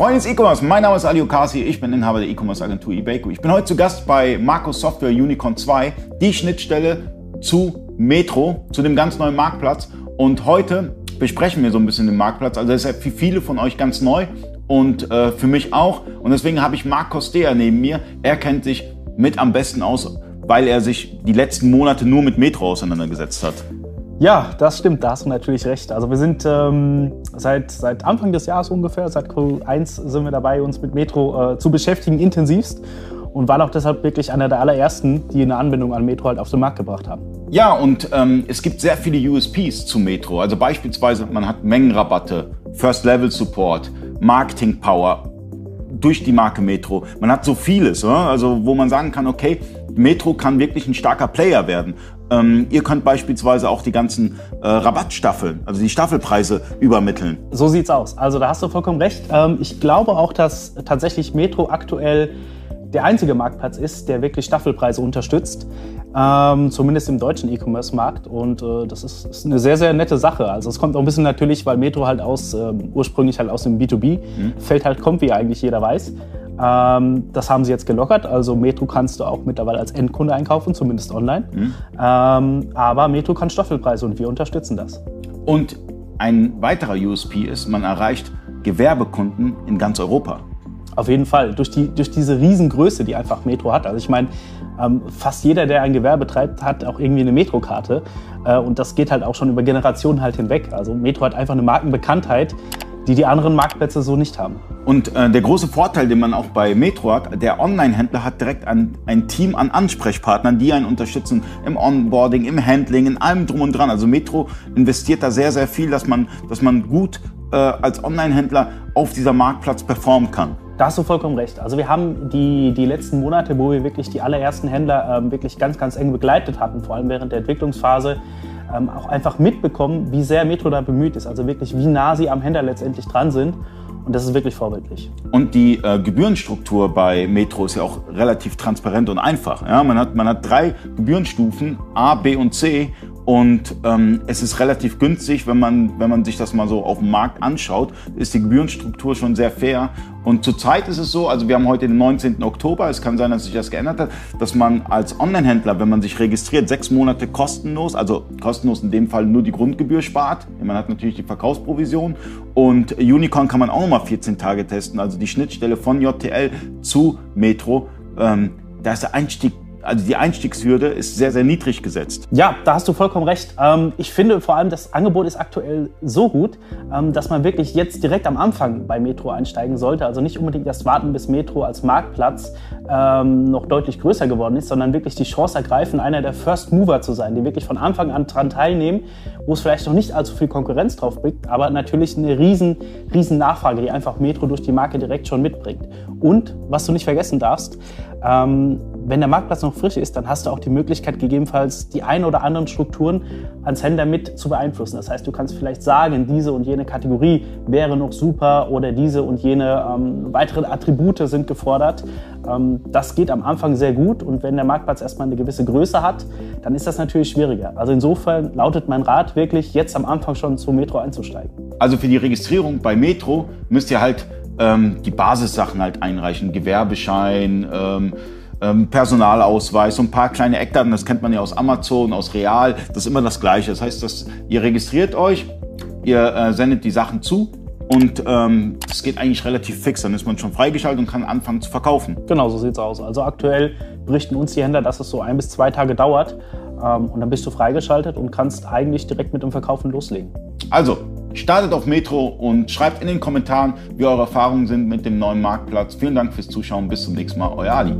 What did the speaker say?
Freunde des E-Commerce, mein Name ist Ali Okasi, ich bin Inhaber der E-Commerce Agentur eBayco. Ich bin heute zu Gast bei Markus Software Unicorn 2, die Schnittstelle zu Metro, zu dem ganz neuen Marktplatz. Und heute besprechen wir so ein bisschen den Marktplatz. Also das ist ja für viele von euch ganz neu und äh, für mich auch. Und deswegen habe ich Marc Costea neben mir. Er kennt sich mit am besten aus, weil er sich die letzten Monate nur mit Metro auseinandergesetzt hat. Ja, das stimmt, da hast du natürlich recht. Also wir sind ähm, seit, seit Anfang des Jahres ungefähr, seit Q1 sind wir dabei, uns mit Metro äh, zu beschäftigen, intensivst. Und waren auch deshalb wirklich einer der allerersten, die eine Anbindung an Metro halt auf den Markt gebracht haben. Ja, und ähm, es gibt sehr viele USPs zu Metro. Also beispielsweise, man hat Mengenrabatte, First Level Support, Marketing Power durch die Marke Metro. Man hat so vieles, also wo man sagen kann, okay, Metro kann wirklich ein starker Player werden. Ähm, ihr könnt beispielsweise auch die ganzen äh, Rabattstaffeln, also die Staffelpreise übermitteln. So sieht's aus. Also da hast du vollkommen recht. Ähm, ich glaube auch, dass tatsächlich Metro aktuell der einzige Marktplatz ist, der wirklich Staffelpreise unterstützt, ähm, zumindest im deutschen E-Commerce-Markt. Und äh, das ist, ist, eine sehr, sehr nette Sache. Also es kommt auch ein bisschen natürlich, weil Metro halt aus, äh, ursprünglich halt aus dem B2B-Feld mhm. halt kommt, wie eigentlich jeder weiß. Ähm, das haben sie jetzt gelockert. Also Metro kannst du auch mittlerweile als Endkunde einkaufen, zumindest online. Mhm. Ähm, aber Metro kann Staffelpreise und wir unterstützen das. Und ein weiterer USP ist, man erreicht Gewerbekunden in ganz Europa. Auf jeden Fall. Durch, die, durch diese Riesengröße, die einfach Metro hat. Also ich meine, ähm, fast jeder, der ein Gewerbe treibt, hat auch irgendwie eine Metrokarte. Äh, und das geht halt auch schon über Generationen halt hinweg. Also Metro hat einfach eine Markenbekanntheit, die die anderen Marktplätze so nicht haben. Und äh, der große Vorteil, den man auch bei Metro hat, der Online-Händler hat direkt ein, ein Team an Ansprechpartnern, die einen unterstützen im Onboarding, im Handling, in allem drum und dran. Also Metro investiert da sehr, sehr viel, dass man, dass man gut äh, als Online-Händler auf dieser Marktplatz performen kann. Da hast du vollkommen recht. Also wir haben die, die letzten Monate, wo wir wirklich die allerersten Händler ähm, wirklich ganz, ganz eng begleitet hatten, vor allem während der Entwicklungsphase, ähm, auch einfach mitbekommen, wie sehr Metro da bemüht ist. Also wirklich, wie nah sie am Händler letztendlich dran sind. Und das ist wirklich vorbildlich. Und die äh, Gebührenstruktur bei Metro ist ja auch relativ transparent und einfach. Ja, man, hat, man hat drei Gebührenstufen, A, B und C. Und ähm, es ist relativ günstig, wenn man, wenn man sich das mal so auf dem Markt anschaut, ist die Gebührenstruktur schon sehr fair. Und zurzeit ist es so, also wir haben heute den 19. Oktober, es kann sein, dass sich das geändert hat, dass man als Online-Händler, wenn man sich registriert, sechs Monate kostenlos, also kostenlos in dem Fall nur die Grundgebühr spart. Man hat natürlich die Verkaufsprovision und Unicorn kann man auch nochmal 14 Tage testen, also die Schnittstelle von JTL zu Metro. Ähm, da ist der Einstieg also die Einstiegshürde ist sehr, sehr niedrig gesetzt. Ja, da hast du vollkommen recht. Ähm, ich finde vor allem, das Angebot ist aktuell so gut, ähm, dass man wirklich jetzt direkt am Anfang bei Metro einsteigen sollte. Also nicht unbedingt erst warten, bis Metro als Marktplatz ähm, noch deutlich größer geworden ist, sondern wirklich die Chance ergreifen, einer der First Mover zu sein, die wirklich von Anfang an daran teilnehmen, wo es vielleicht noch nicht allzu viel Konkurrenz drauf bringt, aber natürlich eine riesen, riesen Nachfrage, die einfach Metro durch die Marke direkt schon mitbringt. Und was du nicht vergessen darfst, wenn der Marktplatz noch frisch ist, dann hast du auch die Möglichkeit, gegebenenfalls die ein oder anderen Strukturen ans Händler mit zu beeinflussen. Das heißt, du kannst vielleicht sagen, diese und jene Kategorie wäre noch super oder diese und jene ähm, weiteren Attribute sind gefordert. Ähm, das geht am Anfang sehr gut und wenn der Marktplatz erstmal eine gewisse Größe hat, dann ist das natürlich schwieriger. Also insofern lautet mein Rat wirklich, jetzt am Anfang schon zu Metro einzusteigen. Also für die Registrierung bei Metro müsst ihr halt ähm, die Basissachen halt einreichen, Gewerbeschein, ähm, ähm, Personalausweis, so ein paar kleine Eckdaten, das kennt man ja aus Amazon, aus Real, das ist immer das Gleiche. Das heißt, dass ihr registriert euch, ihr äh, sendet die Sachen zu und ähm, das geht eigentlich relativ fix. Dann ist man schon freigeschaltet und kann anfangen zu verkaufen. Genau, so sieht's aus. Also aktuell berichten uns die Händler, dass es so ein bis zwei Tage dauert. Ähm, und dann bist du freigeschaltet und kannst eigentlich direkt mit dem Verkaufen loslegen. Also, startet auf Metro und schreibt in den Kommentaren, wie eure Erfahrungen sind mit dem neuen Marktplatz. Vielen Dank fürs Zuschauen. Bis zum nächsten Mal. Euer Ali.